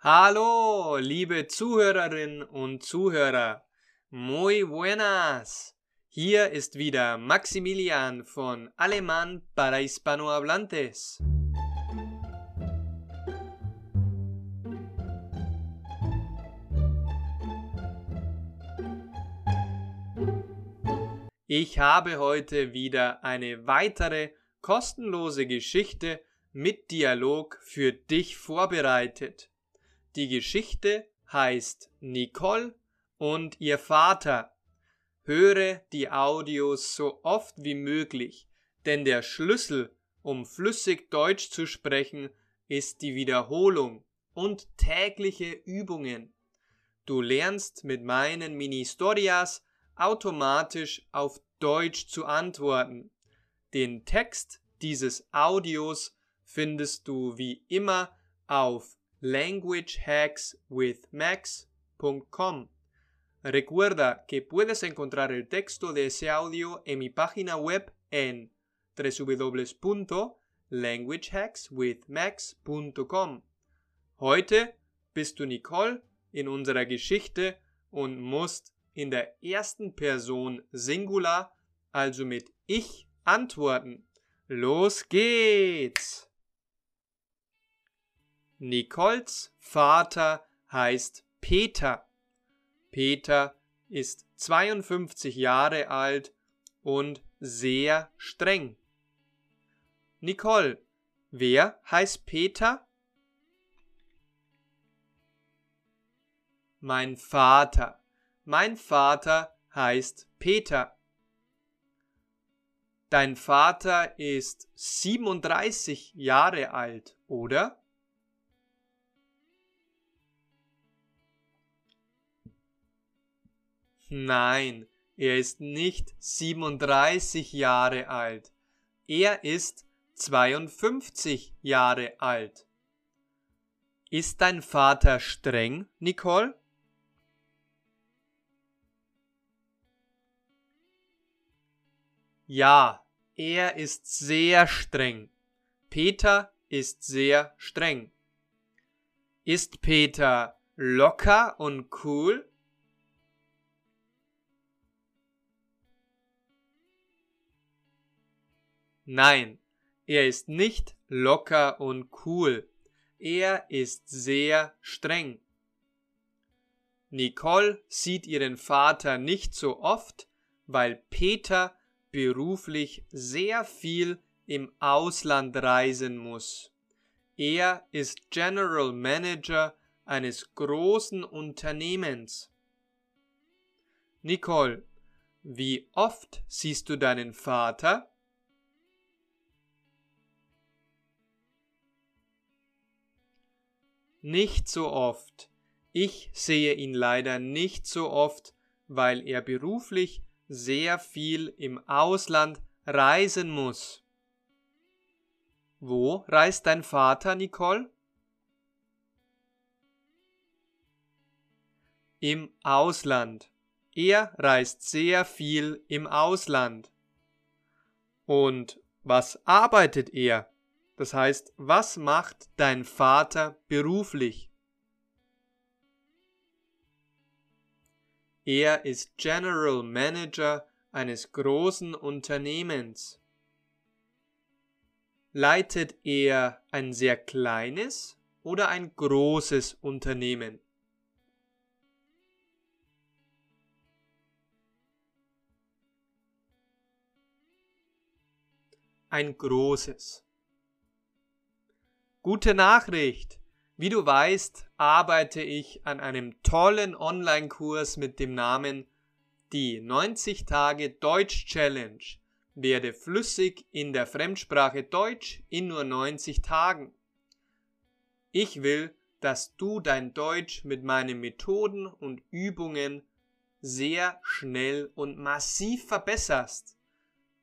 Hallo, liebe Zuhörerinnen und Zuhörer. Muy buenas. Hier ist wieder Maximilian von Alemán para Hispanohablantes. Ich habe heute wieder eine weitere kostenlose Geschichte mit Dialog für dich vorbereitet. Die Geschichte heißt Nicole und ihr Vater. Höre die Audios so oft wie möglich, denn der Schlüssel, um flüssig Deutsch zu sprechen, ist die Wiederholung und tägliche Übungen. Du lernst mit meinen Mini-Storias automatisch auf Deutsch zu antworten. Den Text dieses Audios findest du wie immer auf languagehackswithmax.com. Recuerda que puedes encontrar el texto de ese audio en mi página web en www.languagehackswithmax.com. Heute bist du Nicole in unserer Geschichte und musst in der ersten Person Singular, also mit ich, antworten. Los geht's! Nicoles Vater heißt Peter. Peter ist 52 Jahre alt und sehr streng. Nicole, wer heißt Peter? Mein Vater. Mein Vater heißt Peter. Dein Vater ist 37 Jahre alt, oder? Nein, er ist nicht 37 Jahre alt. Er ist 52 Jahre alt. Ist dein Vater streng, Nicole? Ja, er ist sehr streng. Peter ist sehr streng. Ist Peter locker und cool? Nein, er ist nicht locker und cool. Er ist sehr streng. Nicole sieht ihren Vater nicht so oft, weil Peter beruflich sehr viel im Ausland reisen muss. Er ist General Manager eines großen Unternehmens. Nicole, wie oft siehst du deinen Vater? Nicht so oft. Ich sehe ihn leider nicht so oft, weil er beruflich sehr viel im Ausland reisen muss. Wo reist dein Vater, Nicole? Im Ausland. Er reist sehr viel im Ausland. Und was arbeitet er? Das heißt, was macht dein Vater beruflich? Er ist General Manager eines großen Unternehmens. Leitet er ein sehr kleines oder ein großes Unternehmen? Ein großes. Gute Nachricht! Wie du weißt, arbeite ich an einem tollen Online-Kurs mit dem Namen Die 90 Tage Deutsch Challenge. Werde flüssig in der Fremdsprache Deutsch in nur 90 Tagen. Ich will, dass du dein Deutsch mit meinen Methoden und Übungen sehr schnell und massiv verbesserst.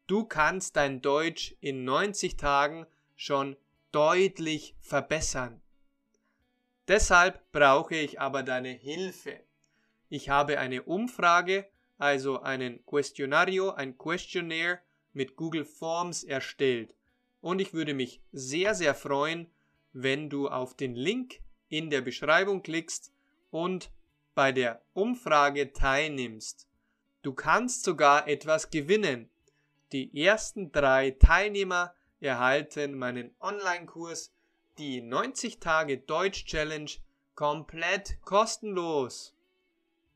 Du kannst dein Deutsch in 90 Tagen schon deutlich verbessern. Deshalb brauche ich aber deine Hilfe. Ich habe eine Umfrage, also einen Questionario, ein Questionnaire mit Google Forms erstellt. Und ich würde mich sehr, sehr freuen, wenn du auf den Link in der Beschreibung klickst und bei der Umfrage teilnimmst. Du kannst sogar etwas gewinnen. Die ersten drei Teilnehmer erhalten meinen Online-Kurs, die 90 Tage Deutsch Challenge, komplett kostenlos.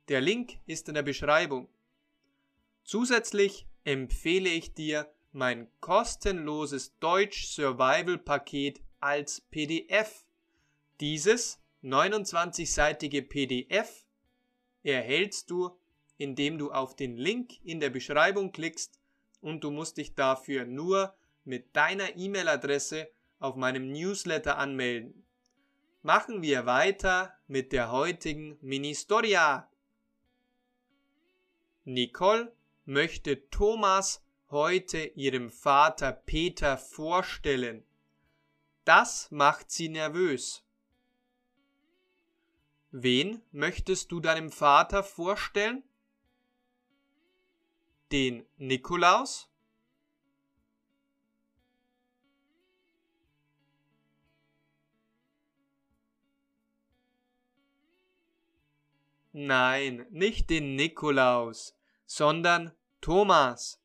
Der Link ist in der Beschreibung. Zusätzlich empfehle ich dir mein kostenloses Deutsch Survival Paket als PDF. Dieses 29-seitige PDF erhältst du, indem du auf den Link in der Beschreibung klickst und du musst dich dafür nur mit deiner E-Mail-Adresse auf meinem Newsletter anmelden. Machen wir weiter mit der heutigen Mini-Storia. Nicole möchte Thomas heute ihrem Vater Peter vorstellen. Das macht sie nervös. Wen möchtest du deinem Vater vorstellen? Den Nikolaus? Nein, nicht den Nikolaus, sondern Thomas.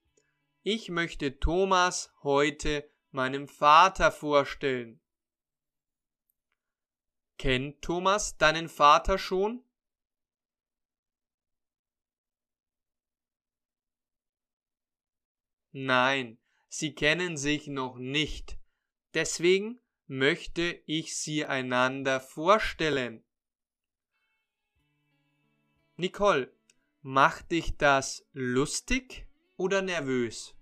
Ich möchte Thomas heute meinem Vater vorstellen. Kennt Thomas deinen Vater schon? Nein, sie kennen sich noch nicht. Deswegen möchte ich sie einander vorstellen. Nicole, macht dich das lustig oder nervös?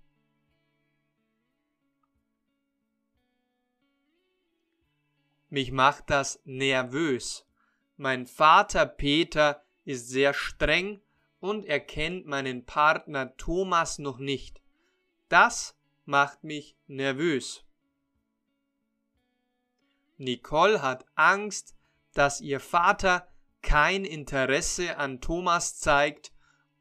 Mich macht das nervös. Mein Vater Peter ist sehr streng und er kennt meinen Partner Thomas noch nicht. Das macht mich nervös. Nicole hat Angst, dass ihr Vater kein Interesse an Thomas zeigt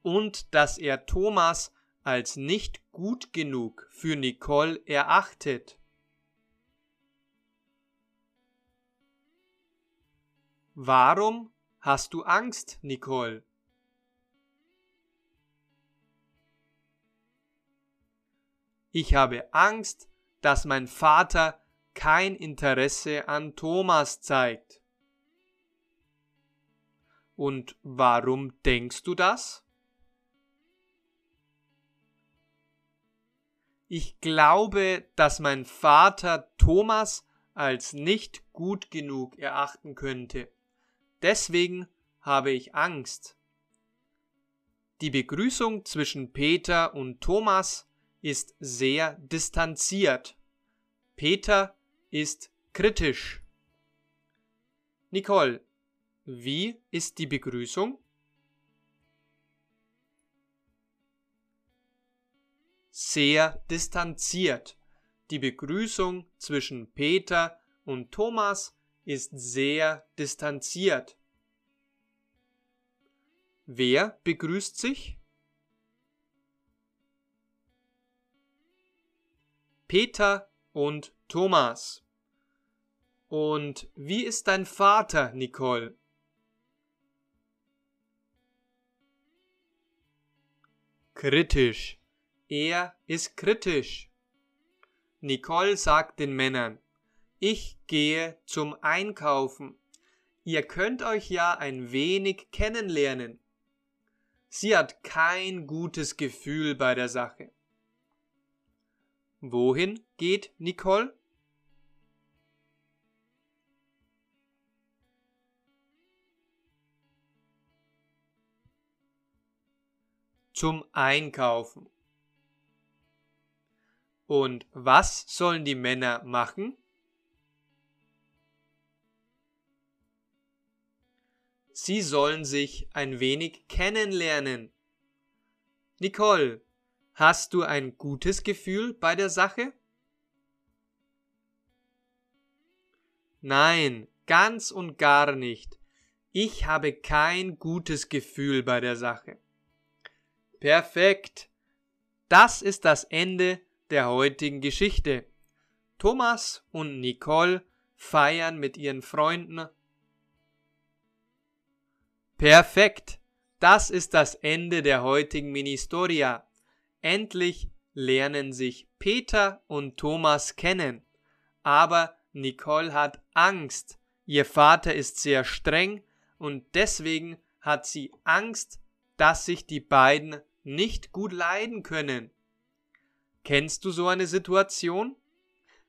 und dass er Thomas als nicht gut genug für Nicole erachtet. Warum hast du Angst, Nicole? Ich habe Angst, dass mein Vater kein Interesse an Thomas zeigt. Und warum denkst du das? Ich glaube, dass mein Vater Thomas als nicht gut genug erachten könnte. Deswegen habe ich Angst. Die Begrüßung zwischen Peter und Thomas ist sehr distanziert. Peter ist kritisch. Nicole, wie ist die Begrüßung? Sehr distanziert. Die Begrüßung zwischen Peter und Thomas ist sehr distanziert. Wer begrüßt sich? Peter und Thomas. Und wie ist dein Vater, Nicole? Kritisch. Er ist kritisch. Nicole sagt den Männern, ich gehe zum Einkaufen. Ihr könnt euch ja ein wenig kennenlernen. Sie hat kein gutes Gefühl bei der Sache. Wohin geht Nicole? Zum Einkaufen. Und was sollen die Männer machen? Sie sollen sich ein wenig kennenlernen. Nicole, hast du ein gutes Gefühl bei der Sache? Nein, ganz und gar nicht. Ich habe kein gutes Gefühl bei der Sache. Perfekt. Das ist das Ende der heutigen Geschichte. Thomas und Nicole feiern mit ihren Freunden Perfekt. Das ist das Ende der heutigen Mini-Storia. Endlich lernen sich Peter und Thomas kennen. Aber Nicole hat Angst. Ihr Vater ist sehr streng und deswegen hat sie Angst, dass sich die beiden nicht gut leiden können. Kennst du so eine Situation?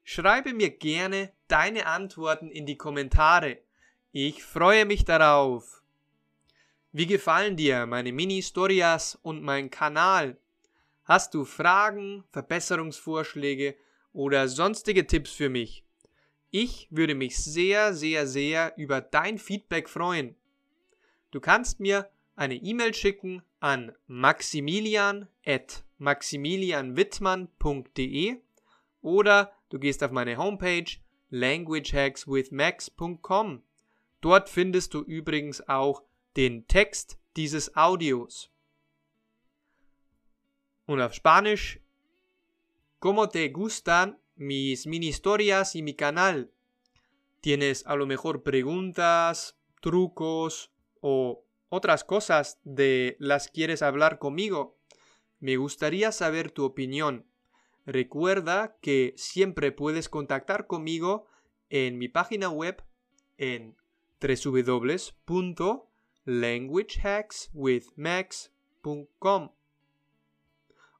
Schreibe mir gerne deine Antworten in die Kommentare. Ich freue mich darauf. Wie gefallen dir meine Mini-Storias und mein Kanal? Hast du Fragen, Verbesserungsvorschläge oder sonstige Tipps für mich? Ich würde mich sehr, sehr, sehr über dein Feedback freuen. Du kannst mir eine E-Mail schicken an maximilian.maximilianwittmann.de oder du gehst auf meine Homepage languagehackswithmax.com. Dort findest du übrigens auch den Text dieses Audios. Und auf Spanisch, ¿Cómo te gustan mis mini historias y mi canal? ¿Tienes a lo mejor preguntas, trucos o otras cosas de las quieres hablar conmigo? Me gustaría saber tu opinión. Recuerda que siempre puedes contactar conmigo en mi página web en www.languagehackswithmax.com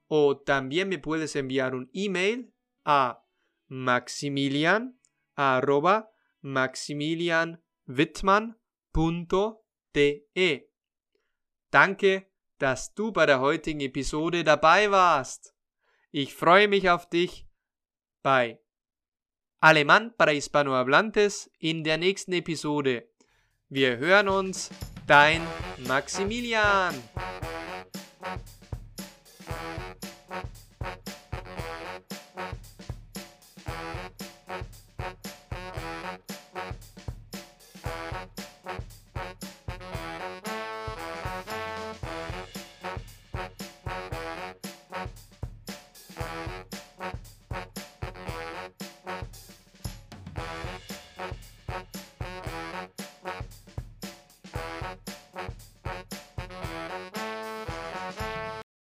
o también me puedes enviar un email a maximilian Danke, dass du bei der heutigen Episode dabei warst. Ich freue mich auf dich bei Alemán para Hispanohablantes in der nächsten Episode. Wir hören uns, dein Maximilian.